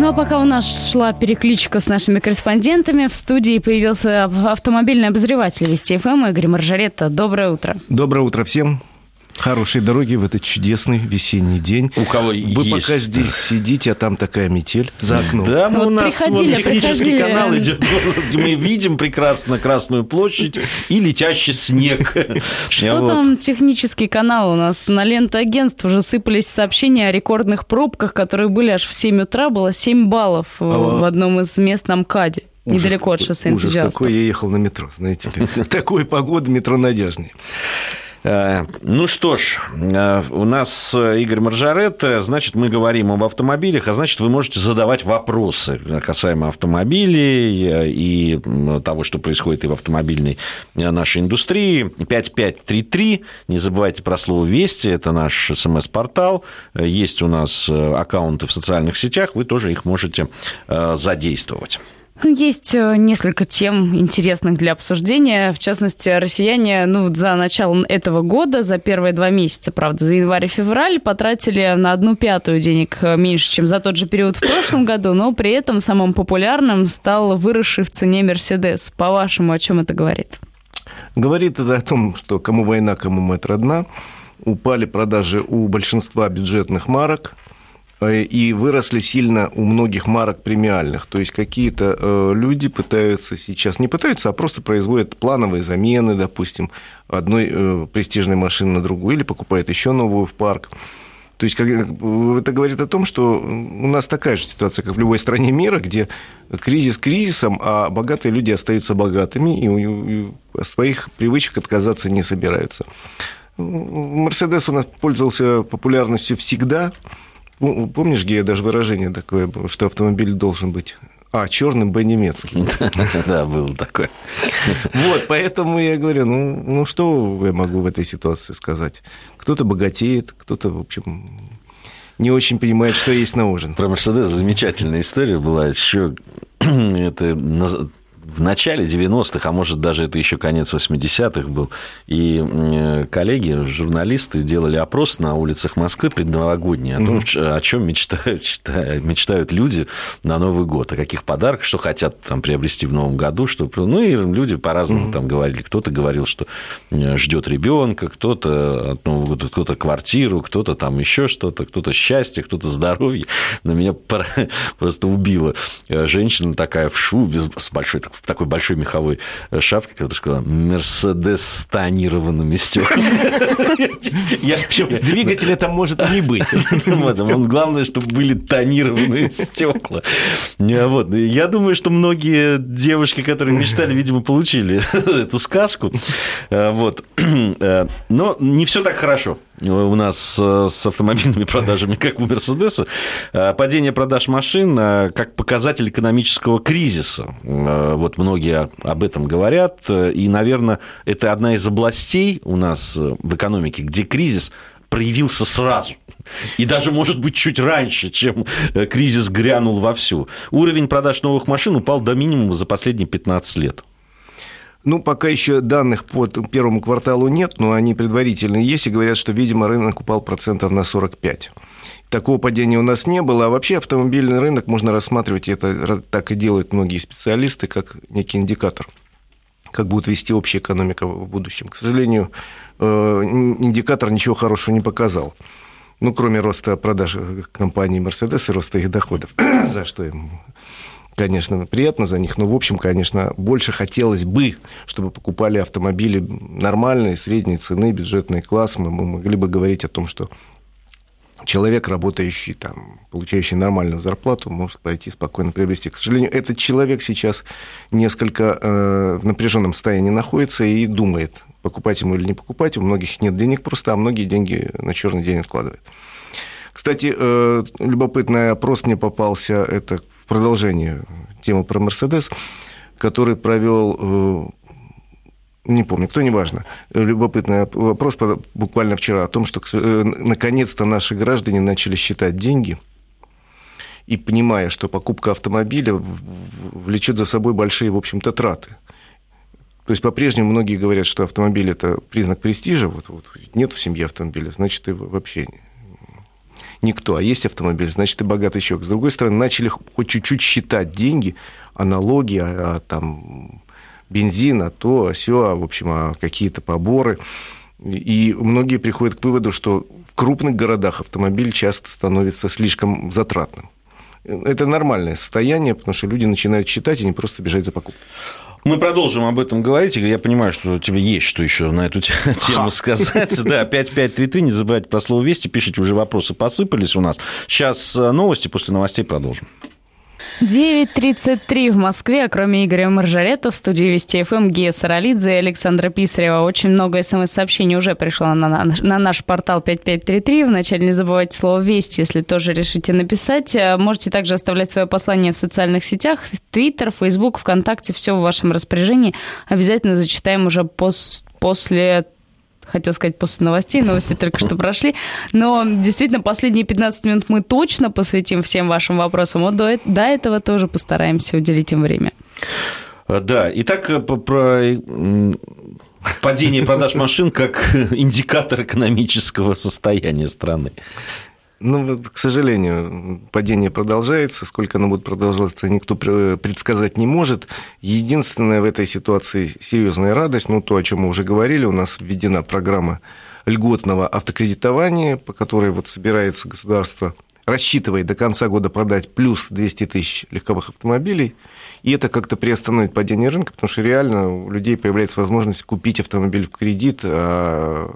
Ну а пока у нас шла перекличка с нашими корреспондентами, в студии появился автомобильный обозреватель Вести ФМ Игорь Маржаретта. Доброе утро. Доброе утро всем. Хорошей дороги в этот чудесный весенний день. У кого Вы есть. пока здесь сидите, а там такая метель за окном. Да, Вот у нас вот технический приходили. канал идет. Мы видим прекрасно Красную площадь и летящий снег. Что Вот. там технический канал у нас? На ленту агентств уже сыпались сообщения о рекордных пробках, которые были аж в 7 утра. Было 7 баллов в одном из мест на МКАДе. Ужас недалеко от шоссе Ужас энтузиастов. какой, я ехал на метро, знаете ли. Такой погоды метро надежный. Э, Ну что ж, э, у нас э, Игорь Маржарет, значит, мы говорим об автомобилях, а значит, вы можете задавать вопросы касаемо автомобилей и того, что происходит и в автомобильной нашей индустрии. 5533, не забывайте про слово «Вести», это наш смс-портал, есть у нас аккаунты в социальных сетях, вы тоже их можете задействовать. Ну, Есть э, несколько тем интересных для обсуждения. В частности, россияне ну, за начало этого года, за первые два месяца, правда, за январь и февраль, потратили на одну пятую денег э, меньше, чем за тот же период в прошлом году, но при этом самым популярным стал выросший в цене Мерседес. По-вашему, о чем это говорит? Говорит это о том, что кому война, кому мать родна. Упали продажи у большинства бюджетных марок и выросли сильно у многих марок премиальных. То есть какие-то э, люди пытаются сейчас, не пытаются, а просто производят плановые замены, допустим, одной э, престижной машины на другую, или покупают еще новую в парк. То есть как- это говорит о том, что у нас такая же ситуация, как в любой стране мира, где кризис кризисом, а богатые люди остаются богатыми и и от своих привычек отказаться не собираются. Мерседес у нас пользовался популярностью всегда. Помнишь, Гея, даже выражение такое, было, что автомобиль должен быть а, черным, б, немецким. Да, было такое. Вот, поэтому я говорю, ну, ну что я могу в этой ситуации сказать? Кто-то богатеет, кто-то, в общем, не очень понимает, что есть на ужин. Про Мерседес замечательная история была. Еще это в начале 90-х, а может даже это еще конец 80-х был, и э, коллеги, журналисты делали опрос на улицах Москвы предновогодний о том, ч- о чем мечтают, мечтают люди на Новый год, о каких подарках, что хотят там приобрести в Новом году, что... Ну, и люди по-разному там говорили. Кто-то говорил, что э, ждет ребенка, кто-то от Нового года, кто-то квартиру, кто-то там еще что-то, кто-то счастье, кто-то здоровье. Но меня просто убила э, женщина такая в шубе с- с в такой большой меховой э, шапке, которая сказала «Мерседес с тонированными стеклами». Двигателя там может и не быть. Главное, чтобы были тонированные стекла. Вот. Я думаю, что многие девушки, которые мечтали, видимо, получили эту сказку. Э, Вот. Э, Но не все так хорошо у нас э, с автомобильными продажами, как у Мерседеса. Э, Падение продаж машин э, как показатель экономического кризиса. Вот многие об этом говорят. И, наверное, это одна из областей у нас в экономике, где кризис проявился сразу. И даже, может быть, чуть раньше, чем кризис грянул вовсю. Уровень продаж новых машин упал до минимума за последние 15 лет. Ну, пока еще данных по первому кварталу нет, но они предварительные есть и говорят, что, видимо, рынок упал процентов на 45. Такого падения у нас не было. А вообще автомобильный рынок можно рассматривать, и это так и делают многие специалисты, как некий индикатор как будет вести общая экономика в будущем. К сожалению, э, ин- индикатор ничего хорошего не показал. Ну, кроме роста продаж компании Mercedes и роста их доходов, за что им конечно, приятно за них, но, в общем, конечно, больше хотелось бы, чтобы покупали автомобили нормальные, средней цены, бюджетный класс. Мы мы могли бы говорить о том, что человек, работающий там, получающий нормальную зарплату, может пойти спокойно приобрести. К сожалению, этот человек сейчас несколько э, в напряженном состоянии находится и думает, покупать ему или не покупать. У многих нет денег просто, а многие деньги на черный день откладывают. Кстати, э, любопытный опрос мне попался, это продолжение темы про Мерседес, который провел э, не помню, кто, неважно, любопытный вопрос буквально вчера о том, что э, наконец-то наши граждане начали считать деньги и понимая, что покупка автомобиля влечет за собой большие, в общем-то, траты. То есть по-прежнему многие говорят, что автомобиль – это признак престижа, вот, вот нет в семье автомобиля, значит, ты вообще никто, а есть автомобиль, значит, ты богатый человек. С другой стороны, начали хоть чуть-чуть считать деньги, аналоги, а, а, там бензин, а то, а все, а, в общем, а какие-то поборы. И многие приходят к выводу, что в крупных городах автомобиль часто становится слишком затратным. Это нормальное состояние, потому что люди начинают считать и не просто бежать за покупкой. Мы продолжим об этом говорить. Я понимаю, что тебе есть что еще на эту тему сказать. Да, 5533, не забывайте про слово «Вести», пишите, уже вопросы посыпались у нас. Сейчас э, новости, после новостей продолжим. 9.33 в Москве, а кроме Игоря Маржарета в студии Вести ФМ Гея Саралидзе и Александра Писарева. Очень много смс-сообщений уже пришло на, на, на наш портал 5533. Вначале не забывайте слово «Вести», если тоже решите написать. Э, можете также оставлять свое послание в социальных сетях, Твиттер, Фейсбук, ВКонтакте, все в вашем распоряжении. Обязательно зачитаем уже пос после хотел сказать после новостей, новости только что прошли. Но действительно, последние 15 минут мы точно посвятим всем вашим вопросам. Вот до, до этого тоже постараемся уделить им время. А, да, итак, э, про падение продаж машин как индикатор экономического состояния страны. Ну, к сожалению, падение продолжается. Сколько оно будет продолжаться, никто предсказать не может. Единственная в этой ситуации серьезная радость, ну, то, о чем мы уже говорили, у нас введена программа льготного автокредитования, по которой вот собирается государство, рассчитывает до конца года продать плюс 200 тысяч легковых автомобилей. И это как-то приостановит падение рынка, потому что реально у людей появляется возможность купить автомобиль в кредит, а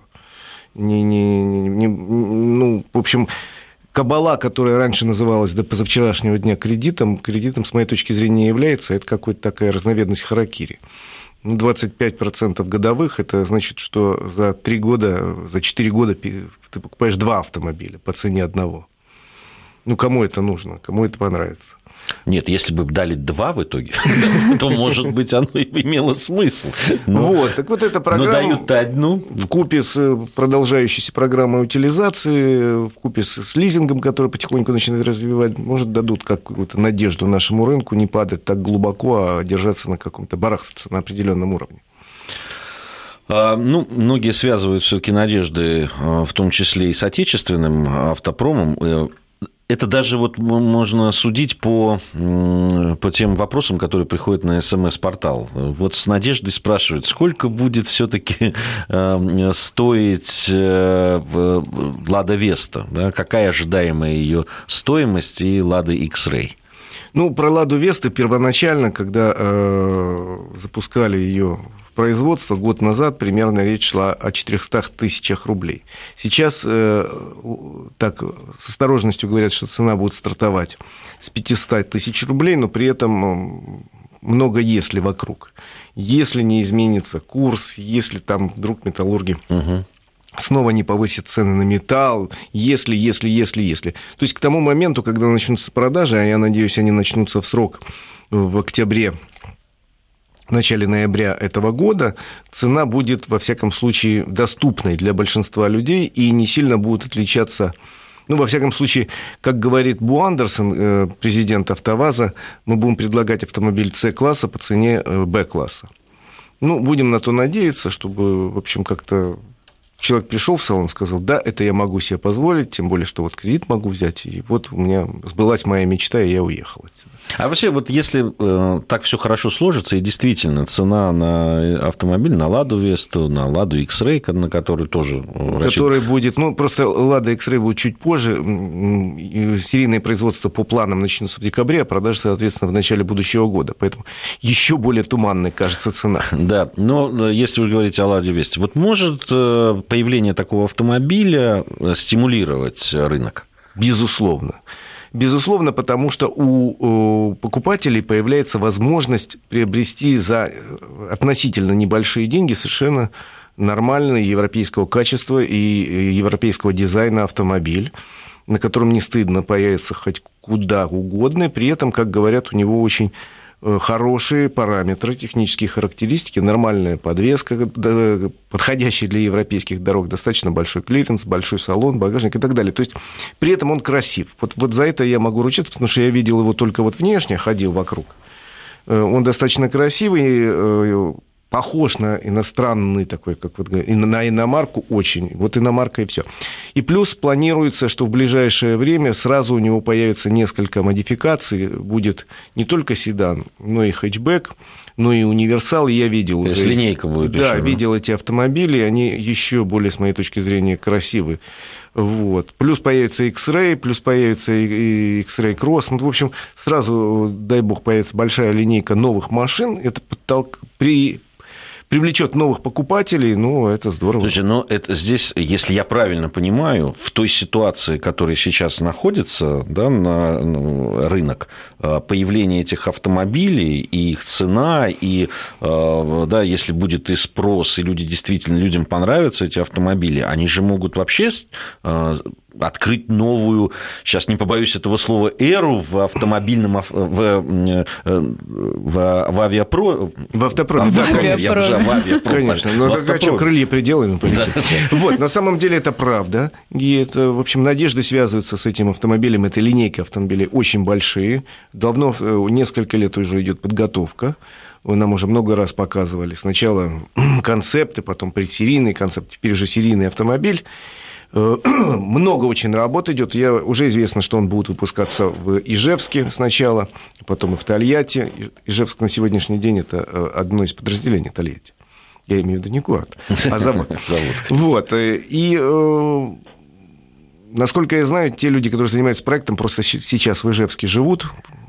не, не, не, ну, в общем, кабала, которая раньше называлась до позавчерашнего дня кредитом, кредитом, с моей точки зрения, не является. Это какая-то такая разновидность харакири. Ну, 25% годовых, это значит, что за 3 года, за 4 года ты покупаешь два автомобиля по цене одного. Ну, кому это нужно, кому это понравится? Нет, если бы дали два в итоге, то, может быть, оно и имело смысл. Но, вот, так вот эта программа... Но дают-то одну. В купе с э, продолжающейся программой утилизации, в купе с лизингом, который потихоньку начинает развивать, может, дадут какую-то надежду нашему рынку не падать так глубоко, а держаться на каком-то, барахтаться на определенном уровне. А, ну, многие связывают все-таки надежды, э, в том числе и с отечественным автопромом. Это даже вот можно судить по, по тем вопросам, которые приходят на СМС-портал. Вот с надеждой спрашивают, сколько будет все-таки э, стоить э, Лада Веста, да? какая ожидаемая ее стоимость и Лада X-Ray? Ну, про Ладу Веста первоначально, когда э, запускали ее производства год назад примерно речь шла о 400 тысячах рублей. Сейчас э, так с осторожностью говорят, что цена будет стартовать с 500 тысяч рублей, но при этом много если вокруг. Если не изменится курс, если там вдруг металлурги угу. снова не повысят цены на металл, если, если, если, если. То есть к тому моменту, когда начнутся продажи, а я надеюсь, они начнутся в срок в октябре в начале ноября этого года цена будет, во всяком случае, доступной для большинства людей и не сильно будет отличаться ну, во всяком случае, как говорит Бу Андерсон, э, президент АвтоВАЗа, мы будем предлагать автомобиль С-класса по цене э, Б-класса. Ну, будем на то надеяться, чтобы, в общем, как-то человек пришел в салон, сказал, да, это я могу себе позволить, тем более, что вот кредит могу взять, и вот у меня сбылась моя мечта, и я уехал отсюда. А вообще, вот если э, так все хорошо сложится, и действительно цена на автомобиль, на Ладу Весту, на Ладу X-Ray, на который тоже э, Который будет, ну, просто Лада X-Ray будет чуть позже, серийное производство по планам начнется в декабре, а продажи, соответственно, в начале будущего года, поэтому еще более туманной кажется цена. Да, но э, если вы говорите о Ладе Весте, вот может э, появление такого автомобиля стимулировать рынок? Безусловно. Безусловно, потому что у покупателей появляется возможность приобрести за э, относительно небольшие деньги совершенно нормальный европейского качества и э, европейского дизайна автомобиль на котором не стыдно появиться хоть куда угодно, при этом, как говорят, у него очень Э, хорошие параметры, технические характеристики, нормальная подвеска, подходящая для европейских дорог, достаточно большой клиренс, большой салон, багажник и так далее. То есть при этом он красив. Вот, вот за это я могу ручаться, потому что я видел его только вот внешне, ходил вокруг. Э, он достаточно красивый, э, похож на иностранный такой, как вот на иномарку очень. Вот иномарка и все. И плюс планируется, что в ближайшее время сразу у него появится несколько модификаций. Будет не только седан, но и хэтчбэк, но и универсал. Я видел. То есть линейка будет Да, еще, видел эти автомобили. Они еще более, с моей точки зрения, красивые. Вот. Плюс появится X-Ray, плюс появится и X-Ray Cross. Ну, в общем, сразу, дай бог, появится большая линейка новых машин. Это подтолк... при привлечет новых покупателей, ну, это здорово. Слушайте, но это здесь, если я правильно понимаю, в той ситуации, которая сейчас находится да, на ну, рынок, э, появление этих автомобилей и их цена, и э, да, если будет и спрос, и люди действительно, людям понравятся эти автомобили, они же могут вообще э, открыть новую, сейчас не побоюсь этого слова, эру в автомобильном, в, в, в, в авиапро... В автопроме, да, конечно, я уже в авиапро. Конечно, но ну, так, а что, крылья приделаем полетим. Вот, на самом деле это правда, и это, в общем, надежды связываются с этим автомобилем, это линейки автомобилей очень большие, давно, э, несколько лет уже идет подготовка, нам уже много раз показывали. Сначала концепты, потом предсерийный концепт, теперь уже серийный автомобиль. Э, много очень работы идет. Я, уже известно, что он будет выпускаться в Ижевске сначала, потом и в Тольятти. Ижевск на сегодняшний день – это э, одно из подразделений Тольятти. Я имею в виду не город, а завод. Вот. Э, и насколько я знаю, те люди, которые занимаются проектом, просто сейчас в Ижевске живут,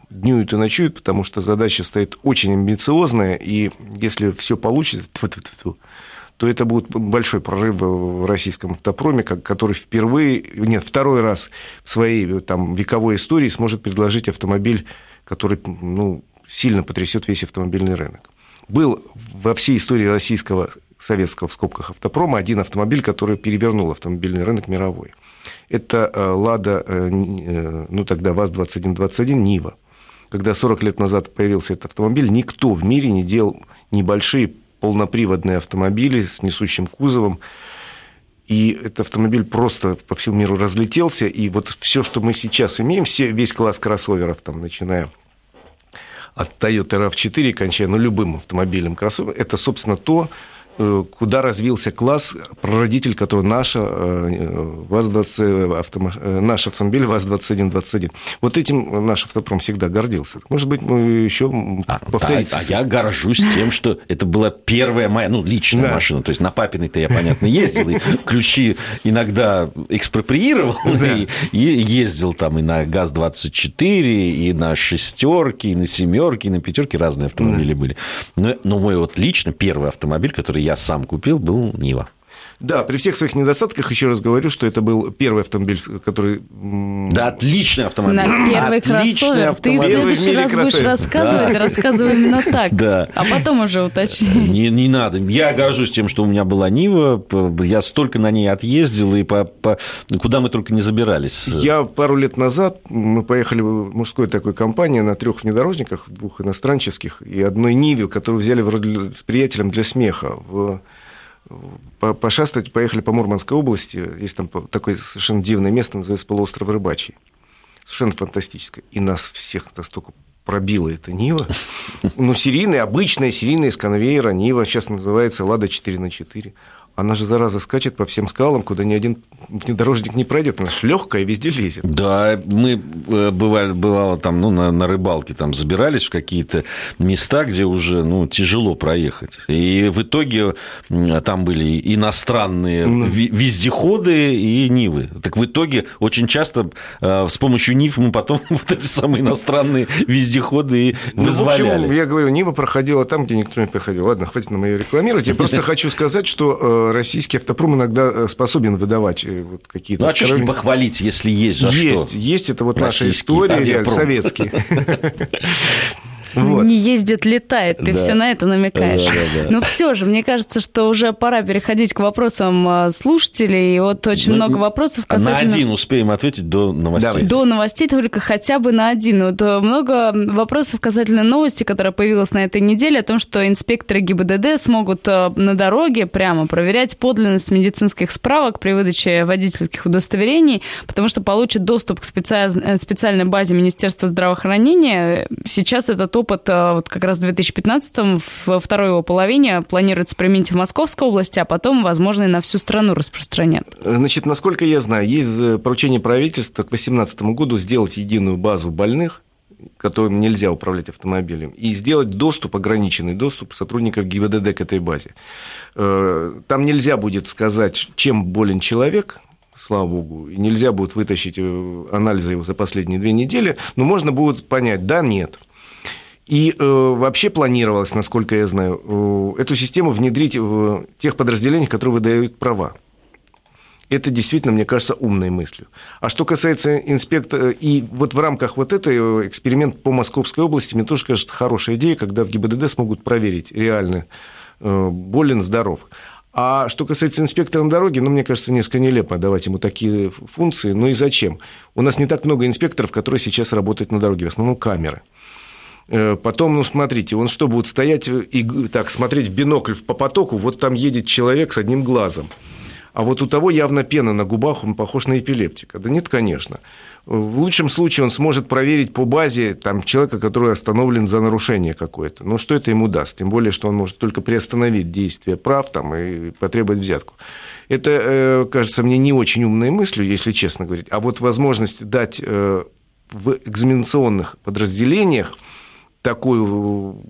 днюют и ночуют, потому что задача стоит очень амбициозная, и если все получится, то это будет большой прорыв в российском автопроме, который впервые, нет, второй раз в своей там, вековой истории сможет предложить автомобиль, который ну, сильно потрясет весь автомобильный рынок. Был во всей истории российского советского в скобках автопрома один автомобиль, который перевернул автомобильный рынок мировой. Это э, «Лада», э, э, ну тогда ВАЗ-2121, «Нива». Когда 40 лет назад появился этот автомобиль, никто в мире не делал небольшие полноприводные автомобили с несущим кузовом. И этот автомобиль просто по всему миру разлетелся. И вот все, что мы сейчас имеем, все, весь класс кроссоверов, там, начиная от Toyota RAV4, кончая ну, любым автомобилем кроссовером, это, собственно, то, куда развился класс, прародитель, который наша э, ВАЗ-20, автом... Э, наш автомобиль ВАЗ-2121. Вот этим наш автопром всегда гордился. Может быть, мы еще а, повторится. А, а я горжусь тем, что это была первая моя, ну, личная да. машина. То есть на папиной-то я, понятно, ездил, и ключи иногда экспроприировал, и, и ездил там и на ГАЗ-24, и на шестерки, и на семерки, и на пятерки разные автомобили были. Но, но мой вот лично первый автомобиль, который я сам купил, был Нива. Да, при всех своих недостатках еще раз говорю, что это был первый автомобиль, который... Да, отличный автомобиль. На первый отличный кроссовер. Автомобиль. Ты в следующий раз кроссовер. будешь рассказывать, да. рассказывай именно так. Да. А потом уже уточни. Не, не надо. Я горжусь тем, что у меня была Нива. Я столько на ней отъездил, и по, по... куда мы только не забирались. Я пару лет назад, мы поехали в мужской такой компании на трех внедорожниках, двух иностранческих, и одной Ниве, которую взяли вроде с приятелем для смеха в пошастать, поехали по Мурманской области. Есть там такое совершенно дивное место, называется полуостров Рыбачий. Совершенно фантастическое. И нас всех настолько пробила эта Нива. Ну, серийная, обычная серийная из конвейера Нива, сейчас называется Лада 4 на 4 она же, зараза, скачет по всем скалам, куда ни один внедорожник не пройдет. Она же легкая, везде лезет. Да, мы э, бывали, бывало там, ну, на, на рыбалке там забирались в какие-то места, где уже, ну, тяжело проехать. И в итоге там были иностранные mm. вездеходы и Нивы. Так в итоге очень часто э, с помощью Нив мы потом вот эти самые иностранные вездеходы и вызволяли. Ну, в общем, я говорю, Нива проходила там, где никто не проходил. Ладно, хватит на мою рекламировать. Я просто хочу сказать, что э, российский автопром иногда э, способен выдавать э, вот какие-то... Ну, а что ж не похвалить, если есть за есть, что? Есть, это вот наша история, реально, советский. Вот. Не ездит, летает. Ты да. все на это намекаешь. Да, да, да. Но все же, мне кажется, что уже пора переходить к вопросам а, слушателей. И вот очень ну, много вопросов касательно... На один успеем ответить до новостей. Давай. До новостей только хотя бы на один. Вот э, много вопросов касательно новости, которая появилась на этой неделе, о том, что инспекторы ГИБДД смогут э, на дороге прямо проверять подлинность медицинских справок при выдаче водительских удостоверений, потому что получат доступ к специальной базе Министерства здравоохранения. Сейчас этот опыт опыт э, вот как раз в 2015-м, во второй его половине планируется применить в Московской области, а потом, возможно, и на всю страну распространят. Значит, насколько я знаю, есть поручение правительства к 2018 году сделать единую базу больных, которым нельзя управлять автомобилем, и сделать доступ, ограниченный доступ сотрудников ГИБДД к этой базе. Э, там нельзя будет сказать, чем болен человек, слава богу, и нельзя будет вытащить э, анализы его за последние две недели, но можно будет понять, да, нет. И э, вообще планировалось, насколько я знаю, э, эту систему внедрить в тех подразделениях, которые выдают права. Это действительно, мне кажется, умной мыслью. А что касается инспектора, и вот в рамках вот этой э, эксперимент по Московской области, мне тоже кажется, хорошая идея, когда в ГИБДД смогут проверить реально э, болен, здоров. А что касается инспектора на дороге, ну, мне кажется, несколько нелепо давать ему такие функции. Ну и зачем? У нас не так много инспекторов, которые сейчас работают на дороге, в основном камеры. Э, потом, ну, смотрите, он что, будет стоять и так смотреть в бинокль по потоку, вот там едет человек с одним глазом а вот у того явно пена на губах, он похож на эпилептика. Да нет, конечно. В лучшем случае он сможет проверить по базе там, человека, который остановлен за нарушение какое-то. Но что это ему даст? Тем более, что он может только приостановить действие прав там, и потребовать взятку. Это э, кажется мне не очень умной мыслью, если честно говорить. А вот возможность дать э, в экзаменационных подразделениях такую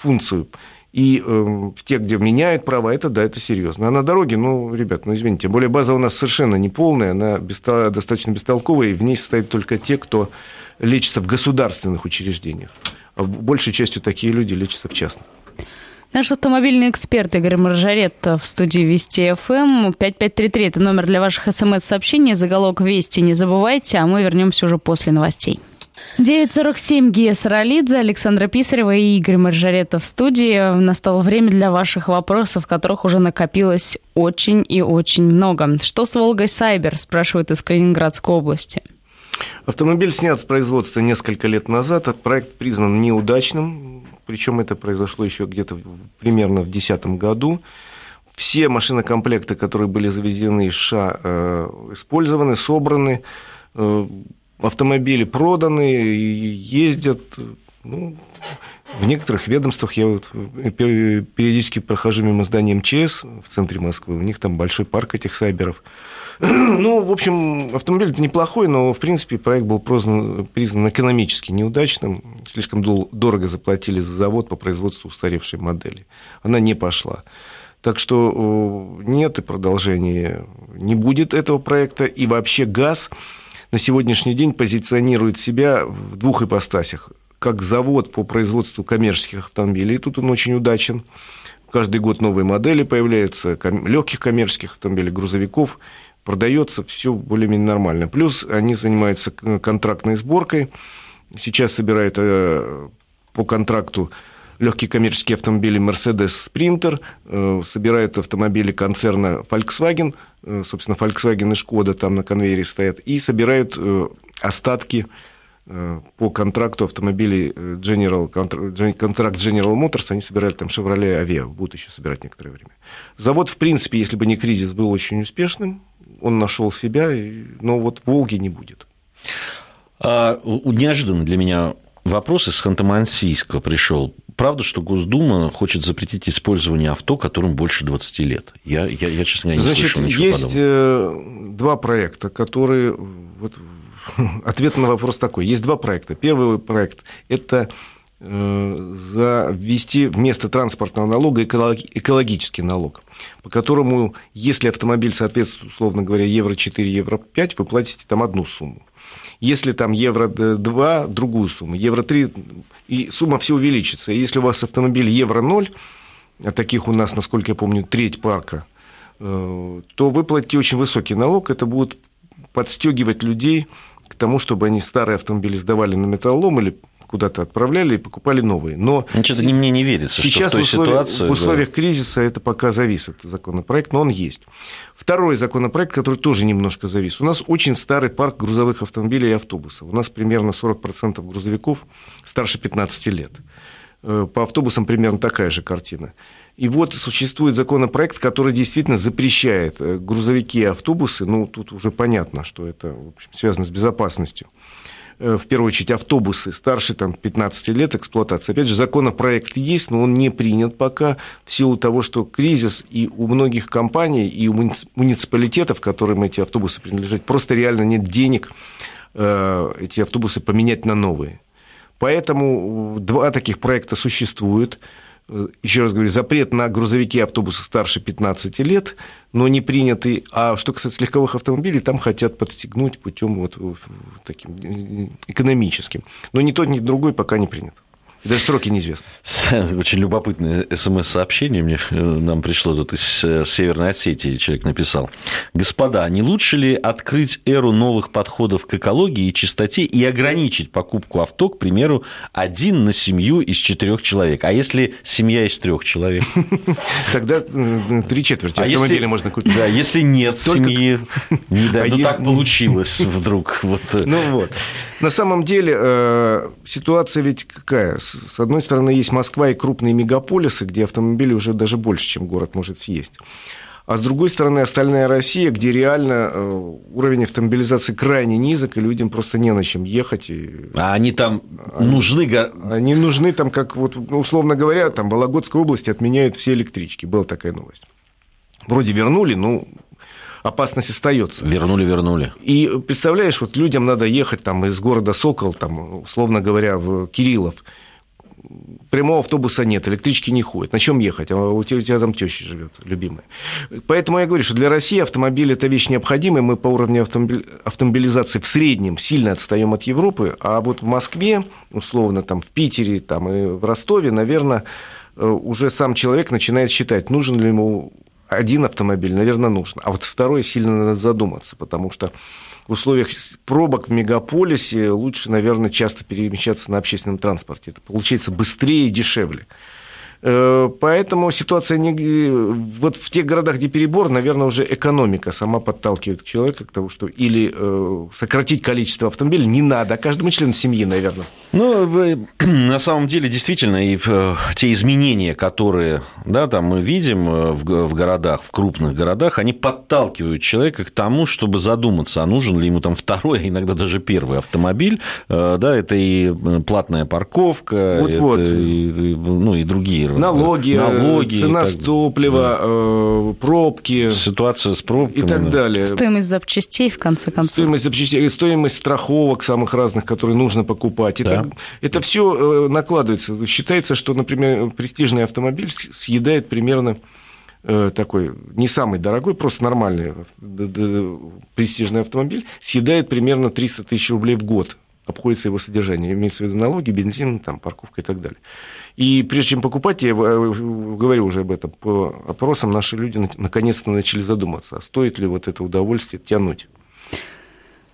функцию – и э, в тех, где меняют права, это да, это серьезно. А на дороге, ну, ребят, ну, извините, тем более база у нас совершенно не полная, она бесто... достаточно бестолковая, и в ней состоят только те, кто лечится в государственных учреждениях. А большей частью такие люди лечатся в частных. Наш автомобильный эксперт Игорь Маржарет в студии Вести ФМ. 5533 – это номер для ваших смс-сообщений. Заголовок Вести не забывайте, а мы вернемся уже после новостей. 9.47 Гия Саралидзе, Александра Писарева и Игорь Маржарета в студии. Настало время для ваших вопросов, которых уже накопилось очень и очень много. Что с Волгой Сайбер, спрашивают из Калининградской области. Автомобиль снят с производства несколько лет назад. Проект признан неудачным, причем это произошло еще где-то примерно в 2010 году. Все машинокомплекты, которые были завезены из США, э, использованы, собраны. Э, автомобили проданы, ездят. Ну, в некоторых ведомствах я вот периодически прохожу мимо здания МЧС в центре Москвы, у них там большой парк этих сайберов. Ну, в общем, автомобиль это неплохой, но, в принципе, проект был признан, признан экономически неудачным. Слишком дорого заплатили за завод по производству устаревшей модели. Она не пошла. Так что нет и продолжения не будет этого проекта. И вообще газ на сегодняшний день позиционирует себя в двух ипостасях. Как завод по производству коммерческих автомобилей, тут он очень удачен. Каждый год новые модели появляются, легких коммерческих автомобилей, грузовиков, продается все более-менее нормально. Плюс они занимаются контрактной сборкой. Сейчас собирают э, по контракту легкие коммерческие автомобили Mercedes Sprinter, э, собирают автомобили концерна Volkswagen, собственно, Volkswagen и Шкода там на конвейере стоят, и собирают э, остатки по контракту автомобилей General, контракт General Motors, они собирали там Chevrolet Aveo, будут еще собирать некоторое время. Завод, в принципе, если бы не кризис, был очень успешным, он нашел себя, но вот Волги не будет. А, неожиданно для меня вопрос из Ханты-Мансийска пришел правда, что Госдума хочет запретить использование авто, которым больше 20 лет? Я, я, я честно говоря, не Значит, слышал ничего есть подобного. Э, два проекта, которые... Вот, ответ на вопрос такой. Есть два проекта. Первый проект – это э, завести вместо транспортного налога экологический налог, по которому, если автомобиль соответствует, условно говоря, евро-4, евро-5, вы платите там одну сумму. Если там евро-2, другую сумму, евро-3, и сумма все увеличится. И если у вас автомобиль евро-0, а таких у нас, насколько я помню, треть парка, э, то вы платите очень высокий налог, это будет подстегивать людей к тому, чтобы они старые автомобили сдавали на металлолом или куда-то отправляли и покупали новые. Но Значит, мне не верится, сейчас что в, той в, условиях, ситуации, в условиях да. кризиса это пока зависит законопроект, но он есть. Второй законопроект, который тоже немножко завис. У нас очень старый парк грузовых автомобилей и автобусов. У нас примерно 40% грузовиков старше 15 лет. Э, по автобусам примерно такая же картина. И вот существует законопроект, который действительно запрещает э, грузовики и автобусы, ну, тут уже понятно, что это в общем, связано с безопасностью, в первую очередь автобусы старше там, 15 лет эксплуатации. Опять же, законопроект есть, но он не принят пока в силу того, что кризис и у многих компаний, и у муниципалитетов, которым эти автобусы принадлежат, просто реально нет денег эти автобусы поменять на новые. Поэтому два таких проекта существуют. Э, еще раз говорю, запрет на грузовики и автобусы старше 15 лет, но не принятый. А что касается легковых автомобилей, там хотят подстегнуть путем вот таким э, экономическим. Но ни тот, ни другой пока не принят. Даже сроки неизвестны. Очень любопытное смс-сообщение мне э, нам пришло тут из э, Северной Осетии. Человек написал. Господа, не лучше ли открыть эру новых подходов к экологии и чистоте и ограничить покупку авто, к примеру, один на семью из четырех человек? А если семья из трех человек? Тогда три четверти а автомобиля можно купить. Да, если нет семьи, а ну так получилось вдруг. Э. Ну вот. На самом деле ситуация ведь какая? С одной стороны, есть Москва и крупные мегаполисы, где автомобили уже даже больше, чем город может съесть. А с другой стороны, остальная Россия, где реально э, уровень автомобилизации крайне низок, и людям просто не на чем ехать. И... А они там они, нужны? Они нужны там, как вот, ну, условно говоря, там в Вологодской области отменяют все электрички. Была такая новость. Вроде вернули, ну, опасность остается. Вернули, вернули. И представляешь, вот людям надо ехать там из города Сокол, там, условно говоря, в Кириллов, прямого автобуса нет, электрички не ходят. На чем ехать? А у тебя, у тебя там теща живет, любимая. Поэтому я говорю, что для России автомобиль – это вещь необходимая. Мы по уровню автомобиль, автомобилизации в среднем сильно отстаем от Европы. А вот в Москве, условно, там, в Питере там, и в Ростове, наверное, э, уже сам человек начинает считать, нужен ли ему один автомобиль, наверное, нужен. А вот второй сильно надо задуматься, потому что в условиях пробок в мегаполисе лучше, наверное, часто перемещаться на общественном транспорте. Это получается быстрее и дешевле. Э, поэтому ситуация не... Вот в тех городах, где перебор, наверное, уже экономика сама подталкивает к человеку к тому, что или э, сократить количество автомобилей не надо, а каждому члену семьи, наверное. Ну, на самом деле, действительно, и э, те изменения, которые да, там мы видим в городах, в крупных городах, они подталкивают человека к тому, чтобы задуматься, а нужен ли ему там второй, а иногда даже первый автомобиль. Да, это и платная парковка, вот, это вот. И, ну, и другие налоги, налоги цена так, топлива, да. Э, пробки. Ситуация с пробками. И так далее. Стоимость запчастей, в конце концов. Стоимость запчастей, стоимость страховок самых разных, которые нужно покупать. Да. Это, это все э, накладывается. Считается, что, например, престижный автомобиль съедает примерно э, такой не самый дорогой, просто нормальный престижный автомобиль съедает примерно 300 тысяч рублей в год обходится его содержание. Имеется в виду налоги, бензин, там, парковка и так далее. И прежде чем покупать, я э, говорю уже об этом, по опросам наши люди наконец-то начали задуматься, а стоит ли вот это удовольствие тянуть.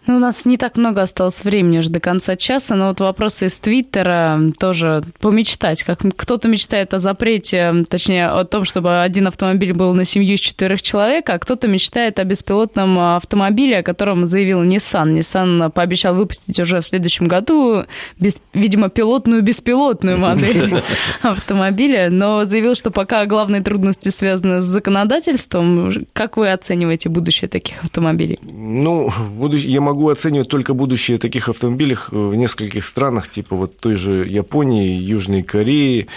Ну, у нас не так много осталось времени уже до конца часа, но вот вопросы из Твиттера тоже помечтать. Как кто-то мечтает о запрете, точнее, о том, чтобы один автомобиль был на семью из четырех человек, а кто-то мечтает о беспилотном автомобиле, о котором заявил Nissan. Nissan пообещал выпустить уже в следующем году, без, видимо, пилотную беспилотную модель автомобиля, но заявил, что пока главные трудности связаны с законодательством. Как вы оцениваете будущее таких автомобилей? Ну, я могу могу оценивать только будущее таких автомобилей в нескольких странах, типа вот той же Японии, Южной Кореи,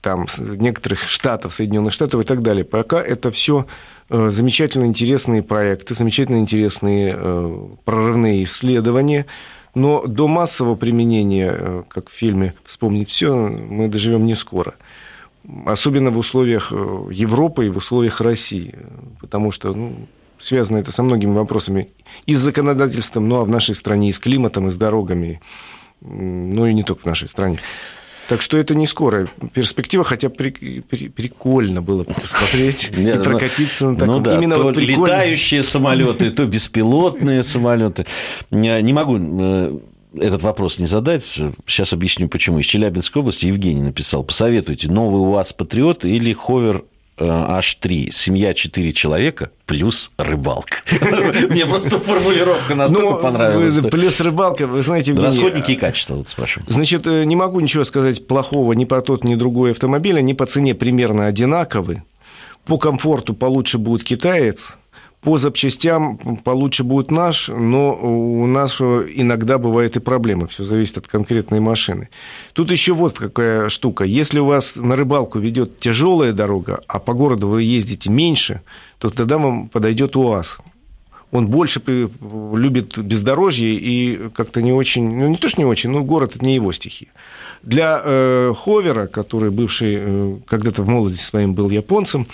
там, некоторых штатов, Соединенных Штатов и так далее. Пока это все э, замечательно интересные проекты, замечательно интересные э, прорывные исследования, но до массового применения, э, как в фильме «Вспомнить все», мы доживем не скоро. Особенно в условиях Европы и в условиях России, потому что ну, связано это со многими вопросами и с законодательством, ну а в нашей стране и с климатом, и с дорогами, ну и не только в нашей стране. Так что это не скорая перспектива, хотя при, при, прикольно было посмотреть и ну, прокатиться на таком. Ну да, именно то вот летающие самолеты, то беспилотные самолеты. Не могу э, этот вопрос не задать. Сейчас объясню, почему. Из Челябинской области Евгений написал. Посоветуйте, новый УАЗ Патриот или Ховер H3, семья 4 человека плюс рыбалка. Мне просто формулировка настолько ну, понравилась. Плюс рыбалка, вы знаете, Расходники и качество, вот спрашиваю. Значит, э, не могу ничего сказать плохого ни по тот, ни другой автомобиль. Они по цене примерно одинаковы. По комфорту получше будет китаец, По запчастям получше будет наш, но у нас иногда бывают и проблемы. Все зависит от конкретной машины. Тут еще вот какая штука. Если у вас на рыбалку ведет тяжелая дорога, а по городу вы ездите меньше, то тогда вам подойдет УАЗ он больше любит бездорожье и как-то не очень, ну не то, что не очень, но город это не его стихия. Для э, Ховера, который бывший, э, когда-то в молодости своим был японцем,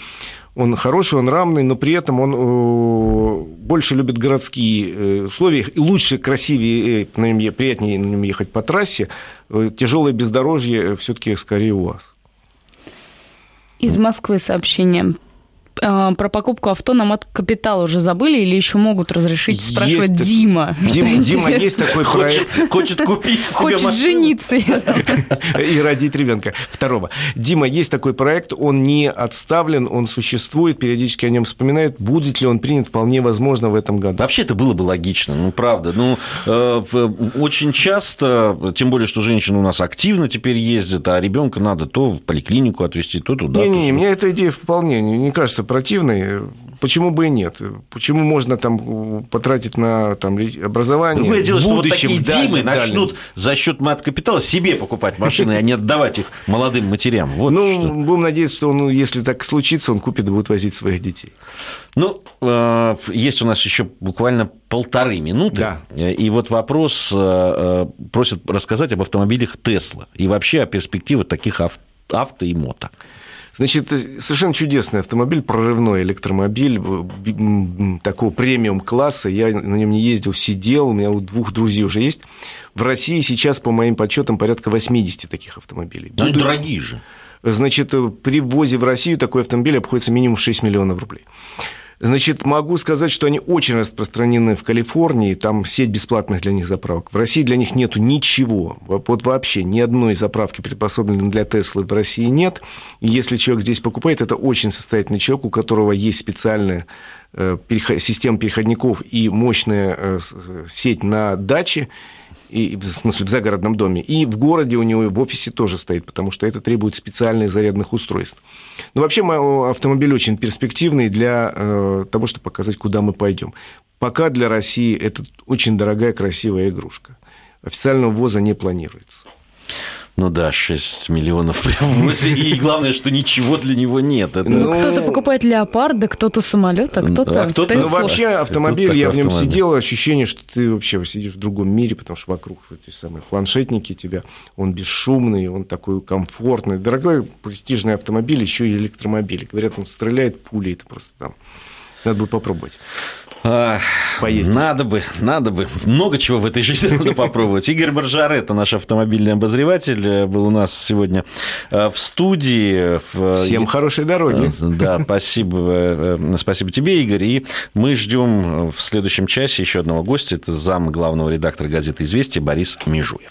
он хороший, он равный, но при этом он э, больше любит городские э, условия, и лучше, красивее, э, на нем, приятнее на нем ехать по трассе. Тяжелое бездорожье все-таки скорее у вас. Из Москвы сообщение. А, про покупку авто нам от капитала уже забыли или еще могут разрешить, спрашивает есть, Дима. Дима, Дима есть такой проект. Хочет, хочет купить себе Хочет машину. жениться. И родить ребенка. Второго. Дима, есть такой проект, он не отставлен, он существует, периодически о нем вспоминают. Будет ли он принят, вполне возможно, в этом году. Вообще это было бы логично, ну, правда. Ну, э, очень часто, тем более, что женщины у нас активно теперь ездят, а ребенка надо то в поликлинику отвезти, то туда. Не-не, мне эта идея вполне не кажется противный, почему бы и нет? Почему можно там потратить на там, образование? Другое дело, что вот такие Димы начнут за счет мат-капитала себе покупать машины, а не отдавать их молодым матерям. Вот ну, что. будем надеяться, что он, если так случится, он купит и будет возить своих детей. Ну, э, есть у нас еще буквально полторы минуты. Да. И вот вопрос э, э, просят рассказать об автомобилях Тесла и вообще о перспективах таких авто и мото. Значит, совершенно чудесный автомобиль, прорывной электромобиль такого премиум-класса. Я на нем не ездил, сидел, у меня у двух друзей уже есть. В России сейчас, по моим подсчетам, порядка 80 таких автомобилей. Но Буду... дорогие же. Значит, при ввозе в Россию такой автомобиль обходится минимум 6 миллионов рублей. Значит, могу сказать, что они очень распространены в Калифорнии, там сеть бесплатных для них заправок. В России для них нету ничего, вот вообще ни одной заправки, приспособленной для Теслы, в России нет. И если человек здесь покупает, это очень состоятельный человек, у которого есть специальная э, система переходников и мощная э, сеть на даче, и, в смысле в загородном доме, и в городе у него в офисе тоже стоит, потому что это требует специальных зарядных устройств. Но вообще автомобиль очень перспективный для э, того, чтобы показать, куда мы пойдем. Пока для России это очень дорогая, красивая игрушка. Официального ввоза не планируется. Ну да, 6 миллионов привозе, и главное, что ничего для него нет. Это... Ну, кто-то покупает леопарда, кто-то самолет, а кто-то... А кто ну, вообще автомобиль, я в нем сидел, ощущение, что ты вообще сидишь в другом мире, потому что вокруг эти самые планшетники тебя, он бесшумный, он такой комфортный. Дорогой престижный автомобиль, еще и электромобиль. Говорят, он стреляет пулей, это просто там надо бы попробовать. А, Поездить. Надо бы, надо бы. Много чего в этой жизни надо попробовать. Игорь Баржар, это наш автомобильный обозреватель, э, был у нас сегодня э, в студии. Всем хорошей дороги. Э, да, спасибо, спасибо тебе, Игорь. И мы ждем в следующем часе еще одного гостя. Это зам главного редактора газеты «Известия» Борис Межуев.